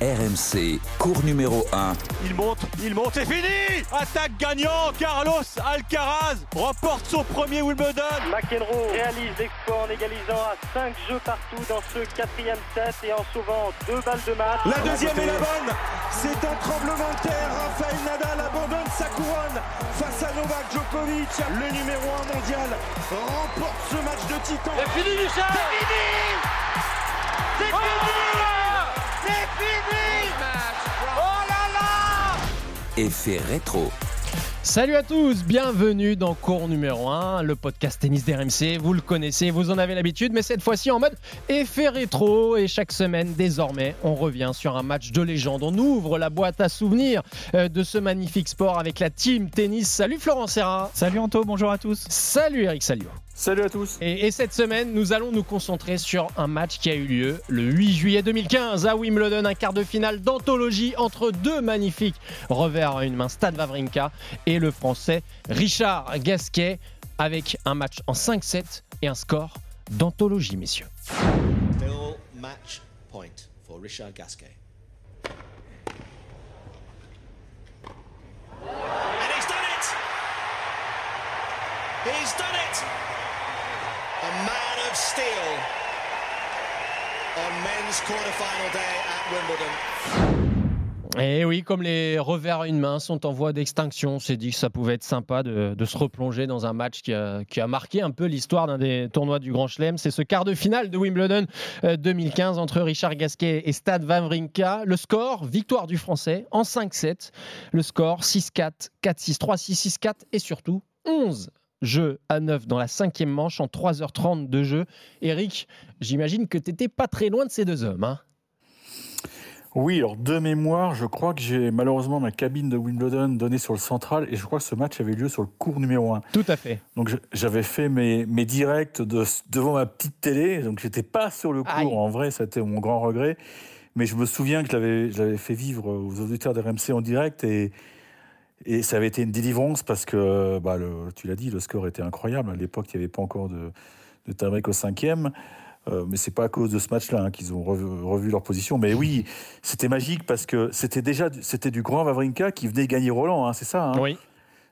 RMC, cours numéro 1. Il monte, il monte, c'est fini Attaque gagnant, Carlos Alcaraz remporte son premier Wimbledon. McEnroe réalise l'exploit en égalisant à 5 jeux partout dans ce quatrième set et en sauvant deux balles de match. La deuxième est la bonne C'est un tremblement de terre, Rafael Nadal abandonne sa couronne face à Novak Djokovic, le numéro 1 mondial, remporte ce match de titan. C'est fini Michel C'est fini C'est fini C'est fini Oh là là Effet rétro. Salut à tous, bienvenue dans cours numéro 1, le podcast tennis d'RMC. Vous le connaissez, vous en avez l'habitude, mais cette fois-ci en mode effet rétro. Et chaque semaine, désormais, on revient sur un match de légende. On ouvre la boîte à souvenirs euh, de ce magnifique sport avec la team tennis. Salut Florent Serra. Salut Anto, bonjour à tous. Salut Eric Salio. Salut à tous Et, et cette semaine, nous allons nous concentrer sur un match qui a eu lieu le 8 juillet 2015 à Wimbledon, un quart de finale d'anthologie entre deux magnifiques revers à une main, Stade Wawrinka et le français Richard Gasquet, avec un match en 5-7 et un score d'anthologie, messieurs. Still match point for Richard Gasquet. And he's done it! He's done it! Et Eh oui, comme les revers à une main sont en voie d'extinction, on s'est dit que ça pouvait être sympa de, se replonger dans un match qui a, qui a marqué un peu l'histoire d'un des tournois du Grand Chelem. C'est ce quart de finale de Wimbledon euh, 2015 entre Richard Gasquet et Stade Wawrinka. Le score, victoire du Français en 5-7. Le score 6-4, 4-6, 3-6, 6-4 et surtout 11 jeux à 9 dans la cinquième manche en 3h30 de jeu. Eric, j'imagine que tu n'étais pas très loin de ces deux hommes. hein Oui, alors de mémoire, je crois que j'ai malheureusement ma cabine de Wimbledon donnée sur le central et je crois que ce match avait lieu sur le cours numéro 1. Tout à fait. Donc j'avais fait mes, mes directs de- devant ma petite télé, donc j'étais pas sur le cours. Aïe. En vrai, c'était mon grand regret. Mais je me souviens que je l'avais- fait vivre aux auditeurs d'RMC en direct et, et ça avait été une délivrance parce que, bah, le- tu l'as dit, le score était incroyable. À l'époque, il n'y avait pas encore de, de au cinquième. Euh, mais c'est pas à cause de ce match-là hein, qu'ils ont revu, revu leur position. Mais oui, c'était magique parce que c'était déjà du- c'était du grand Wawrinka qui venait gagner Roland, hein, c'est ça. hein? Oui.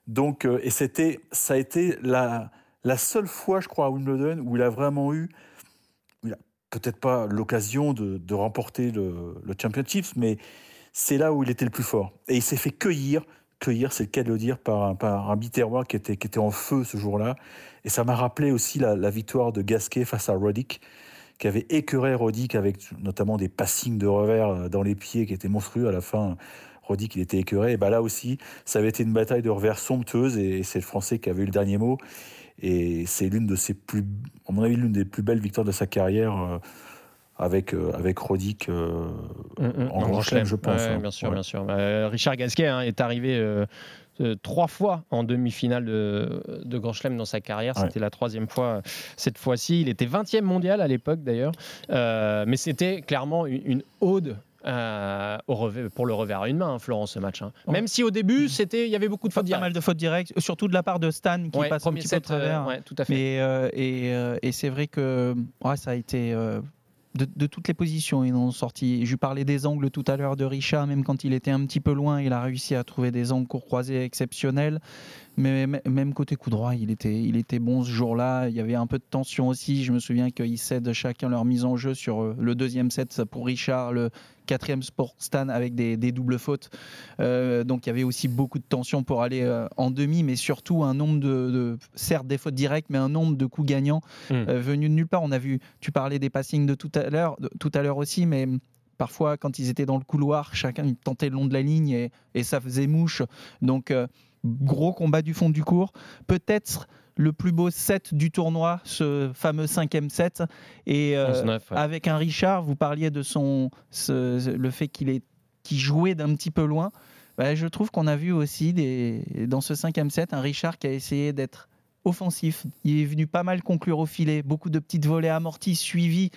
donc, euh, et c'était, ça a été la, la seule fois, je crois, à Wimbledon où il a vraiment eu, peut-être pas l'occasion de, de remporter le, le Championships, mais c'est là où il était le plus fort. Et il s'est fait cueillir, cueillir, c'est le cas de le dire, par un, par Biterrois qui était, qui était en feu ce jour-là. Et ça m'a rappelé aussi la, victoire de Gasquet face à Roddick, qui avait écœuré Roddick avec notamment des passings de revers euh, dans les pieds qui étaient monstrueux à la fin. Roddick, il était écœuré. Et bah là aussi, ça avait été une bataille de revers somptueuse et c'est le Français qui avait eu le dernier mot. Et c'est l'une de ses plus, à mon avis, l'une des plus belles victoires de sa carrière euh, avec, euh, avec Roddick euh, en Grand Chelem, je pense. Ouais, hein. bien sûr, Ouais. bien sûr. Bah, Richard Gasquet hein, est arrivé euh, trois fois en demi-finale de, de Grand Chelem dans sa carrière. Ouais. C'était la troisième fois cette fois-ci. Il était 20e mondial à l'époque d'ailleurs. Euh, mais c'était clairement une, une ode. euh, au revers- pour le revers à une main, hein, Florent, ce match. hein. Ouais. Même si au début, c'était, il y avait beaucoup de fautes pas mal de fautes directes, surtout de la part de Stan qui Ouais, passe un premier petit peu set, euh, travers. ouais, tout à fait. Mais, euh, et euh, et c'est vrai que ouais, ça a été euh, de, toutes les positions. Ils en ont sorti. Je parlais des angles tout à l'heure de Richard, même quand il était un petit peu loin, il a réussi à trouver des angles court croisés exceptionnels. Mais même côté coup droit, il était, il était bon ce jour-là. Il y avait un peu de tension aussi. Je me souviens qu'ils cèdent chacun leur mise en jeu sur euh, le deuxième set pour Richard, le quatrième pour Stan avec des, des doubles fautes. Euh, donc il y avait aussi beaucoup de tension pour aller euh, en demi, mais surtout un nombre de, de- certes des fautes directes, mais un nombre de coups gagnants Mm. euh, venus de nulle part. On a vu, tu parlais des passings de tout à l'heure, tout à l'heure aussi, mais parfois quand ils étaient dans le couloir, chacun tentait le long de la ligne et, et ça faisait mouche. Donc gros combat du fond du cours. Peut-être le plus beau set du tournoi, ce fameux cinquième set. Et euh, 11-9, ouais. avec un Richard, vous parliez de son, ce- le fait qu'il jouait d'un petit peu loin. Bah, je trouve qu'on a vu aussi des, dans ce cinquième set un Richard qui a essayé d'être offensif. Il est venu pas mal conclure au filet, beaucoup de petites volées amorties suivies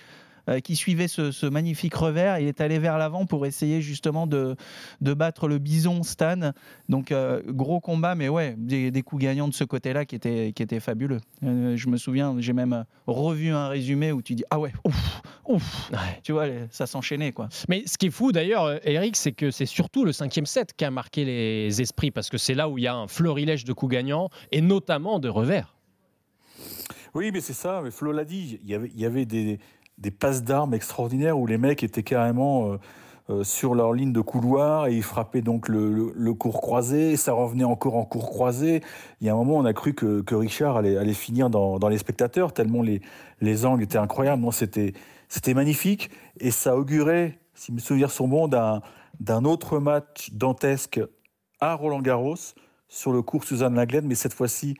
euh, qui suivait ce, magnifique revers. Il est allé vers l'avant pour essayer justement de, de battre le bison Stan. Donc euh, gros combat, mais ouais, des, coups gagnants de ce côté-là qui étaient, qui étaient fabuleux. je me souviens, j'ai même revu un résumé où tu dis ah ouais, ouf, ouf, tu vois, ça s'enchaînait quoi. Mais ce qui est fou d'ailleurs, Eric, c'est que c'est surtout le cinquième set qui a marqué les esprits parce que c'est là où il y a un fleurilège de coups gagnants et notamment de revers. Oui, mais c'est ça, mais Flo l'a dit, il y avait, il y avait des, des passes d'armes extraordinaires où les mecs étaient carrément euh, euh, sur leur ligne de couloir et ils frappaient donc le, le, cours croisé, et ça revenait encore en cours croisé. Il y a un moment, on a cru que, Richard allait, finir dans, les spectateurs, tellement les, les angles étaient incroyables. Non, c'était, magnifique et ça augurait, si mes souvenirs sont bons, d'un, autre match dantesque à Roland Garros sur le cours Suzanne Laglen, mais cette fois-ci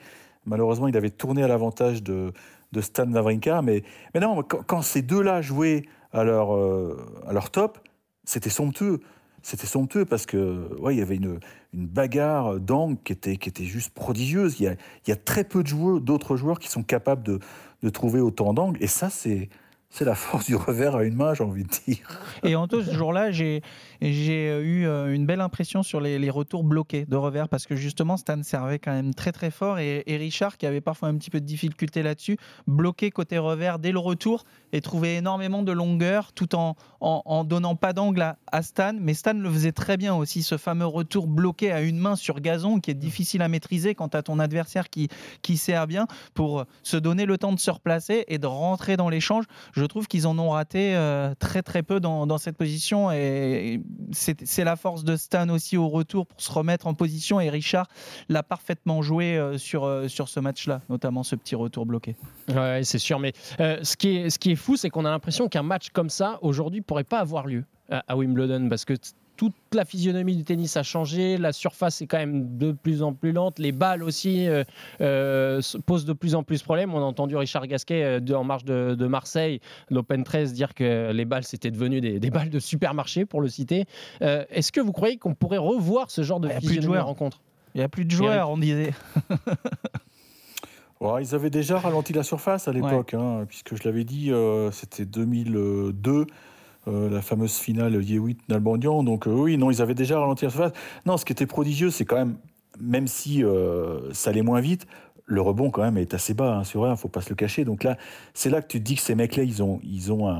Malheureusement, il avait tourné à l'avantage de, de Stan Wawrinka. Mais, mais non, quand, ces deux-là jouaient à leur, euh, à leur top, c'était somptueux. C'était somptueux parce que ouais, il y avait une, une bagarre d'angle qui était, qui était juste prodigieuse. Il y a, il y a très peu de joueurs, d'autres joueurs qui sont capables de, de trouver autant d'angles. Et ça, c'est, c'est la force du revers à une main, j'ai envie de dire. Et en tout ce jour-là, j'ai eu euh, une belle impression sur les, retours bloqués de revers parce que justement, Stan servait quand même très très fort et, Richard, qui avait parfois un petit peu de difficulté là-dessus, bloqué côté revers dès le retour et trouvait énormément de longueur tout en, en, donnant pas d'angle à, Stan. Mais Stan le faisait très bien aussi, ce fameux retour bloqué à une main sur gazon qui est difficile à maîtriser quand tu as ton adversaire qui, qui sert bien pour se donner le temps de se replacer et de rentrer dans l'échange. Je trouve qu'ils en ont raté euh, très très peu dans, cette position et c'est la force de Stan aussi au retour pour se remettre en position et Richard l'a parfaitement joué euh, sur, euh, sur ce match-là, notamment ce petit retour bloqué. Ouais, c'est sûr, mais ce, qui est, ce qui est fou, c'est qu'on a l'impression qu'un match comme ça, aujourd'hui, pourrait pas avoir lieu à Wimbledon parce que toute la physionomie du tennis a changé, la surface est quand même de plus en plus lente, les balles aussi euh, euh, posent de plus en plus de problèmes. On a entendu Richard Gasquet euh, en marche de, Marseille, l'Open 13, dire que les balles c'était devenu des, balles de supermarché, pour le citer. Est-ce que vous croyez qu'on pourrait revoir ce genre de physionomie rencontre? Il n'y a plus de joueurs, on disait. ils avaient déjà ralenti la surface à l'époque, hein, puisque je l'avais dit, c'était 2002. Euh, la fameuse finale Yehuit Nalbandian. Donc euh, oui, non, ils avaient déjà ralenti la surface. Non, ce qui était prodigieux, c'est quand même, même si euh, ça allait moins vite, le rebond quand même est assez bas hein, sur un, faut pas se le cacher. Donc là, c'est là que tu te dis que ces mecs-là, ils ont, ils ont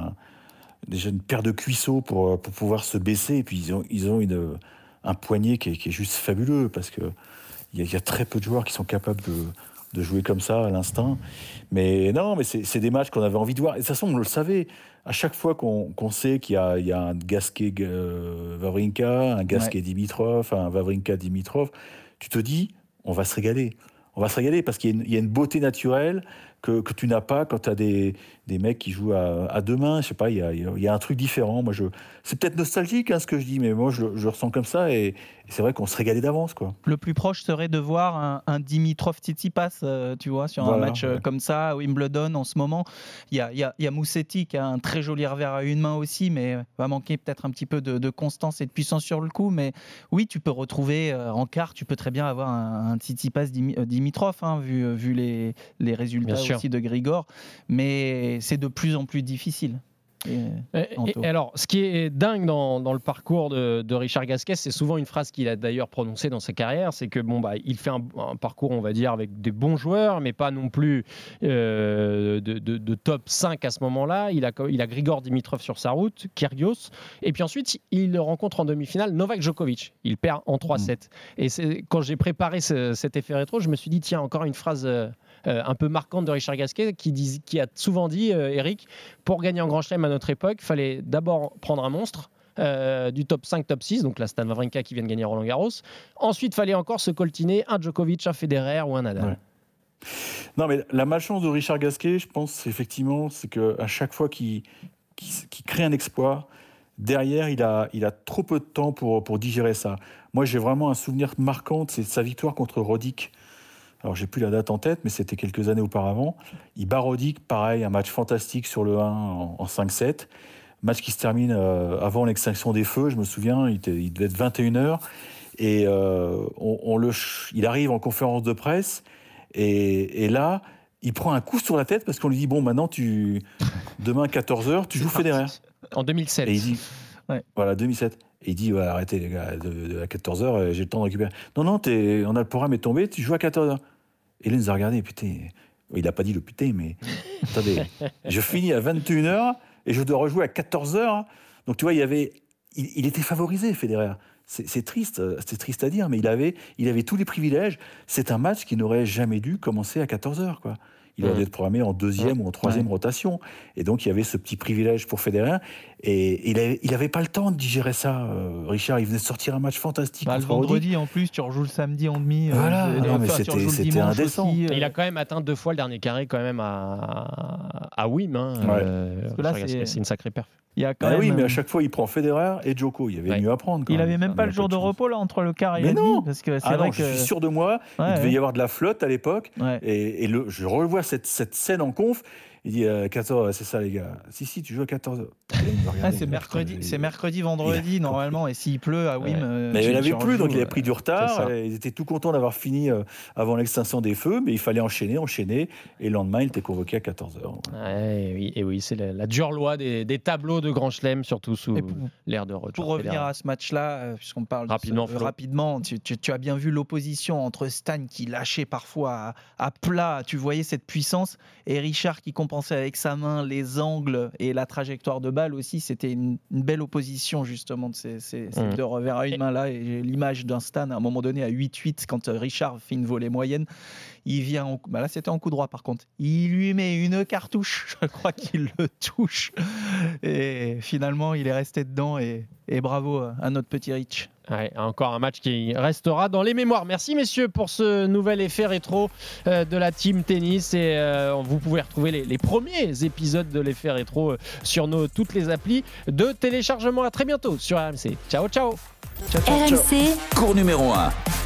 déjà une paire de cuisseaux pour, pour pouvoir se baisser, et puis ils ont, ils ont une, un poignet qui est, qui est juste fabuleux, parce que il y, a très peu de joueurs qui sont capables de, de jouer comme ça à l'instant. Mais non, mais c'est des matchs qu'on avait envie de voir. Et de toute façon, on le savait à chaque fois qu'on sait qu'il y, y, a un Gasquet euh, Vavrinka, un Gasquet Dimitrov, un Vavrinka Dimitrov, tu te dis, on va se régaler. On va se régaler parce qu'il y, y, a une beauté naturelle que, que tu n'as pas quand tu as des, des, mecs qui jouent à, à, deux mains. Je sais pas, il y a, y a, un truc différent. Moi, je, c'est peut-être nostalgique hein, ce que je dis, mais moi, je, je ressens comme ça et, c'est vrai qu'on se régalait d'avance. Quoi. Le plus proche serait de voir un, un Dimitrov Tsitsipas, euh, tu vois, sur un match euh, comme ça à Wimbledon en ce moment. Il y a, y, a, y a Moussetti qui a un très joli revers à une main aussi, mais va manquer peut-être un petit peu de, de, constance et de puissance sur le coup. Mais oui, tu peux retrouver euh, en quart, tu peux très bien avoir un, un Tsitsipas Dimitrov, hein, vu, vu les, les résultats aussi de Grigor. Mais c'est de plus en plus difficile. Et, alors, ce qui est dingue dans, le parcours de, Richard Gasquet, c'est souvent une phrase qu'il a d'ailleurs prononcée dans sa carrière, c'est que bon bah il fait un, parcours, on va dire, avec des bons joueurs, mais pas non plus euh, de, top 5 à ce moment-là. Il a, il a Grigor Dimitrov sur sa route, Kyrgios, et puis ensuite il rencontre en demi-finale Novak Djokovic. Il perd en 3-7. Mmh. Et quand j'ai préparé cet effet rétro, je me suis dit tiens encore une phrase euh, euh, un peu marquante de Richard Gasquet qui, dit, qui a souvent dit, euh, Eric, pour gagner en Grand Chelem à notre époque, il fallait d'abord prendre un monstre. Euh, du top 5, top 6, donc la Stan Wawrinka qui vient de gagner Roland Garros. Ensuite, fallait encore se coltiner un Djokovic, un Federer ou un Nadal. Non, mais la malchance de Richard Gasquet, je pense effectivement, c'est qu'à chaque fois qu'il crée un exploit, derrière, il a, il a trop peu de temps pour, pour digérer ça. Moi, j'ai vraiment un souvenir marquant, c'est sa victoire contre Roddick alors j'ai plus la date en tête, mais c'était quelques années auparavant. Il barodique, pareil, un match fantastique sur le 1 en, 5-7. Match qui se termine euh, avant l'extinction des feux, je me souviens, il, devait être 21h. Et euh, on, le, il arrive en conférence de presse, et, là, il prend un coup sur la tête parce qu'on lui dit bon maintenant tu demain 14h tu joues Federer. En 2007. Et il dit Ouais. voilà 2007. Et il dit ouais, arrêtez les gars de, de- à 14h j'ai le temps de récupérer. Non non on a le programme est tombé tu joues à 14h. Il nous a regardé putain il a pas dit le putain mais attendez je finis à 21h et je dois rejouer à 14h. Donc tu vois il y avait il, il était favorisé Federer. C'est c'est triste, euh, c'est triste à dire, mais il avait, il avait tous les privilèges. C'est un match qui n'aurait jamais dû commencer à 14h. Quoi. Il aurait Mhm. dû être programmé en deuxième ou en troisième rotation. Et donc, il y avait ce petit privilège pour Federer. Et il n'avait il avait pas le temps de digérer ça, euh, Richard. Il venait de sortir un match fantastique. Bah, le vendredi en plus, tu rejoues le samedi en demi. euh, Voilà. Ah non, mais c'était- indécent. aussi, euh, Il a quand même atteint deux fois le dernier carré quand même à, à Wim. Hein. Ouais. Euh, Parce que là, c'est une sacrée perf. Il y a quand Ah même, oui, mais euh, à chaque fois, il prend Federer et Djoko. Il y avait Ouais. mieux à prendre. quand il avait Enfin, même pas il y le jour de repos là entre le quart et Mais la non. demi, parce que c'est Ah vrai non, que je suis sûr de moi. Ouais, il devait y avoir de la flotte à l'époque. Et, et le, je revois cette, cette scène en conf. Il dit euh, 14, c'est ça les gars. Si, si, tu joues à 14. Et là, il me regarde, Ah, c'est mercredi, c'est mercredi, vendredi normalement, et s'il pleut à Wim, Ouais. euh, Mais tu- il n'avait plus, donc il a pris du retard. Ils étaient tout contents d'avoir fini euh, avant l'extinction des feux, mais il fallait enchaîner, enchaîner. Et le lendemain, il était convoqué à 14h. Ouais, oui, et oui, c'est la, la dure loi des, des tableaux de Grand Chelem, surtout sous l'ère de Roger. Pour revenir à ce match-là, euh, puisqu'on parle de Rapidement, ce- rapidement tu, tu- tu as bien vu l'opposition entre Stan qui lâchait parfois à, à plat, tu voyais cette puissance, et Richard qui avec sa main les angles et la trajectoire de balle aussi. C'était une, une belle opposition justement de ces, ces- ces Mm. deux revers à une main là. Et j'ai l'image d'un Stan à un moment donné à 8-8 quand euh, Richard fait une volée moyenne. Il vient, en, bah là c'était en coup droit par contre. Il lui met une cartouche, je crois qu'il le touche. Et finalement, il est resté dedans. Et, et bravo à notre petit Rich. Ouais, encore un match qui restera dans les mémoires. Merci messieurs pour ce nouvel effet rétro euh, de la team tennis et euh, vous pouvez retrouver les, les premiers épisodes de l'effet rétro euh, sur nos toutes les applis de téléchargement. À très bientôt sur RMC. Ciao ciao. Ciao, ciao, ciao. RMC, cours numéro 1.